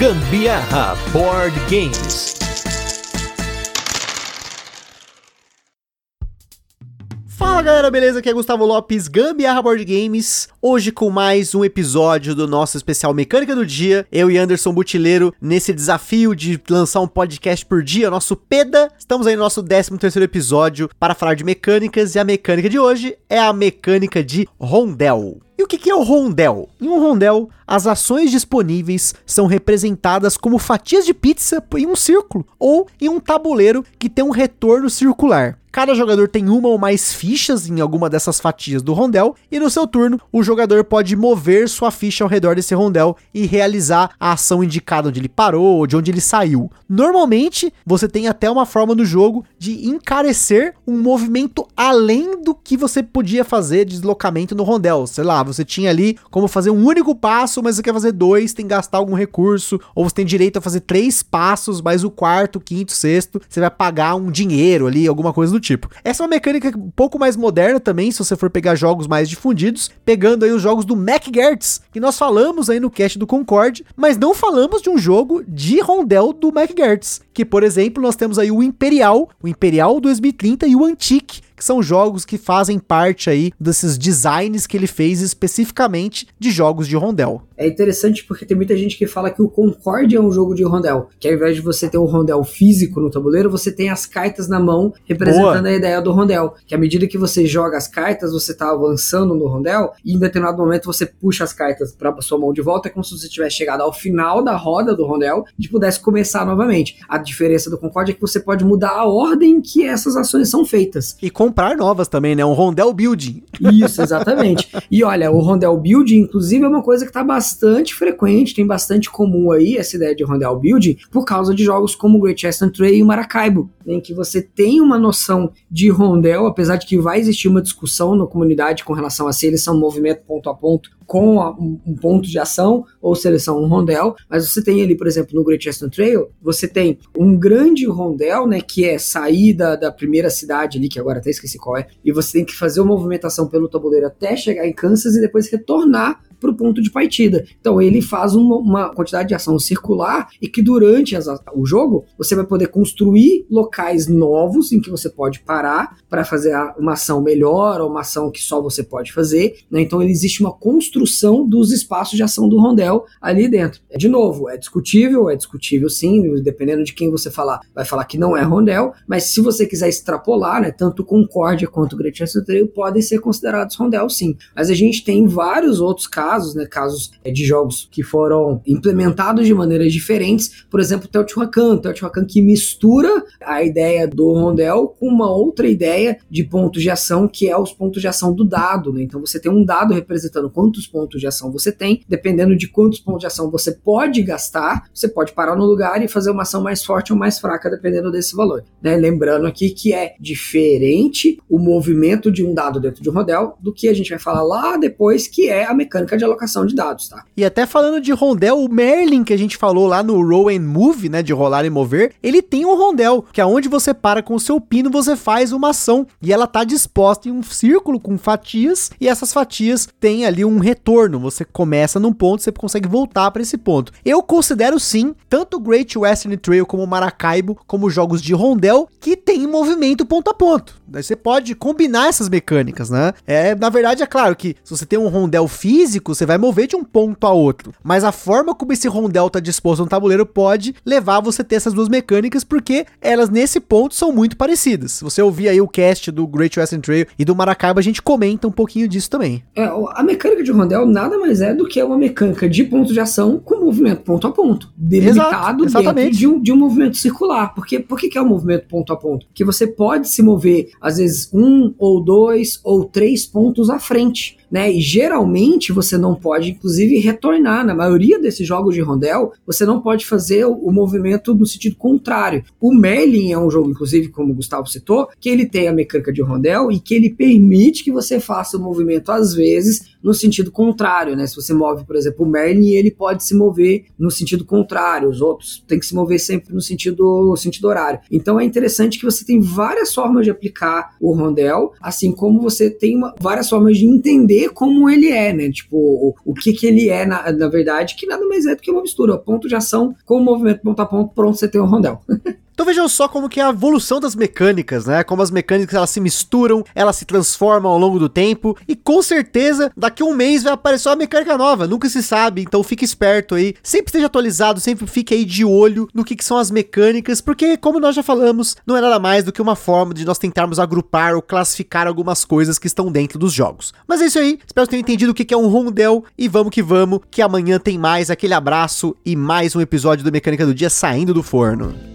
Gambiarra Board Games. Fala galera, beleza? Aqui é Gustavo Lopes, Gambiarra Board Games. Hoje com mais um episódio do nosso especial Mecânica do Dia. Eu e Anderson Butileiro nesse desafio de lançar um podcast por dia, nosso PEDA. Estamos aí no nosso 13 terceiro episódio para falar de mecânicas e a mecânica de hoje é a mecânica de rondel. E o que é o rondel? Em um rondel, as ações disponíveis são representadas como fatias de pizza em um círculo ou em um tabuleiro que tem um retorno circular. Cada jogador tem uma ou mais fichas em alguma dessas fatias do rondel, e no seu turno, o jogador pode mover sua ficha ao redor desse rondel e realizar a ação indicada onde ele parou ou de onde ele saiu. Normalmente, você tem até uma forma no jogo de encarecer um movimento além do que você podia fazer de deslocamento no rondel. Sei lá, você tinha ali como fazer um único passo, mas você quer fazer dois, tem que gastar algum recurso, ou você tem direito a fazer três passos, mas o quarto, quinto, sexto, você vai pagar um dinheiro ali, alguma coisa do tipo. Essa é uma mecânica um pouco mais moderna também, se você for pegar jogos mais difundidos, pegando aí os jogos do MacGertz, que nós falamos aí no cast do Concorde, mas não falamos de um jogo de rondel do MacGertz, que por exemplo, nós temos aí o Imperial, o Imperial 2030 e o Antique, que são jogos que fazem parte aí desses designs que ele fez especificamente de jogos de rondel. É interessante porque tem muita gente que fala que o Concorde é um jogo de rondel, que ao invés de você ter um rondel físico no tabuleiro, você tem as cartas na mão representando Boa. a ideia do rondel, que à medida que você joga as cartas, você está avançando no rondel e em determinado momento você puxa as cartas para sua mão de volta, é como se você tivesse chegado ao final da roda do rondel e pudesse começar novamente. A diferença do Concorde é que você pode mudar a ordem que essas ações são feitas. E com comprar novas também, né? Um rondel building. Isso, exatamente. e olha, o rondel building, inclusive, é uma coisa que está bastante frequente, tem bastante comum aí essa ideia de rondel building, por causa de jogos como o Great Chestnut Trail e o Maracaibo, em que você tem uma noção de rondel, apesar de que vai existir uma discussão na comunidade com relação a se eles são movimento ponto a ponto com a, um, um, ponto de ação ou se eles são um rondel, mas você tem ali, por exemplo, no Great Chestnut Trail, você tem um grande rondel, né, que é sair da, da primeira cidade ali, que agora até esqueci qual é, e você tem que fazer uma movimentação pelo tabuleiro até chegar em Kansas e depois retornar para o ponto de partida. Então ele faz uma, uma, quantidade de ação circular e que durante as, o jogo você vai poder construir locais novos em que você pode parar para fazer uma ação melhor ou uma ação que só você pode fazer. Né? Então existe uma construção dos espaços de ação do rondel ali dentro. De novo, é discutível, é discutível sim, dependendo de quem você falar, vai falar que não é rondel, mas se você quiser extrapolar, né, tanto Concórdia quanto Chester Trail podem ser considerados rondel sim. Mas a gente tem vários outros casos casos, né, casos é, de jogos que foram implementados de maneiras diferentes, por exemplo, Teotihuacan, Teotihuacan que mistura a ideia do rondel com uma outra ideia de pontos de ação, que é os pontos de ação do dado, né? Então você tem um dado representando quantos pontos de ação você tem, dependendo de quantos pontos de ação você pode gastar, você pode parar no lugar e fazer uma ação mais forte ou mais fraca, dependendo desse valor. Né? Lembrando aqui que é diferente o movimento de um dado dentro de um rondel do que a gente vai falar lá depois, que é a mecânica de alocação de dados, tá? E até falando de rondel, o Merlin que a gente falou lá no Roll and Move, né, de rolar e mover, ele tem um rondel, que aonde é você para com o seu pino, você faz uma ação e ela tá disposta em um círculo com fatias e essas fatias têm ali um retorno. Você começa num ponto, você consegue voltar para esse ponto. Eu considero sim, tanto Great Western Trail como Maracaibo, como jogos de rondel que tem movimento ponto a ponto. Daí você pode combinar essas mecânicas, né? É, na verdade, é claro que se você tem um rondel físico, você vai mover de um ponto a outro. Mas a forma como esse rondel está disposto no tabuleiro pode levar a você ter essas duas mecânicas, porque elas nesse ponto são muito parecidas. Se você ouvir aí o cast do Great Western Trail e do Maracaibo, a gente comenta um pouquinho disso também. É, a mecânica de rondel nada mais é do que uma mecânica de ponto de ação com movimento ponto a ponto, delimitado Exato, dentro de um, de um movimento circular. Porque, por que, que é um movimento ponto a ponto? Porque você pode se mover às vezes um ou dois ou três pontos à frente né? E geralmente você não pode, inclusive, retornar. Na maioria desses jogos de rondel, você não pode fazer o, movimento no sentido contrário. O Merlin é um jogo, inclusive, como o Gustavo citou, que ele tem a mecânica de rondel e que ele permite que você faça o movimento, às vezes, no sentido contrário, né? Se você move, por exemplo, o Merlin, ele pode se mover no sentido contrário, os outros têm que se mover sempre no sentido, sentido horário. Então é interessante que você tem várias formas de aplicar o rondel, assim como você tem uma, várias formas de entender como ele é, né? Tipo, o, o que que ele é, na, na verdade, que nada mais é do que uma mistura, ponto de ação com o movimento ponto a ponto, pronto, você tem um rondel. Então vejam só como que é a evolução das mecânicas, né? Como as mecânicas elas se misturam, elas se transformam ao longo do tempo e com certeza daqui a um mês vai aparecer uma mecânica nova, nunca se sabe, então fique esperto aí, sempre esteja atualizado, sempre fique aí de olho no que, que são as mecânicas, porque como nós já falamos, não é nada mais do que uma forma de nós tentarmos agrupar ou classificar algumas coisas que estão dentro dos jogos. Mas é isso aí, espero que tenham entendido o que, que é um rondel e vamos que vamos, que amanhã tem mais aquele abraço e mais um episódio do Mecânica do Dia saindo do forno.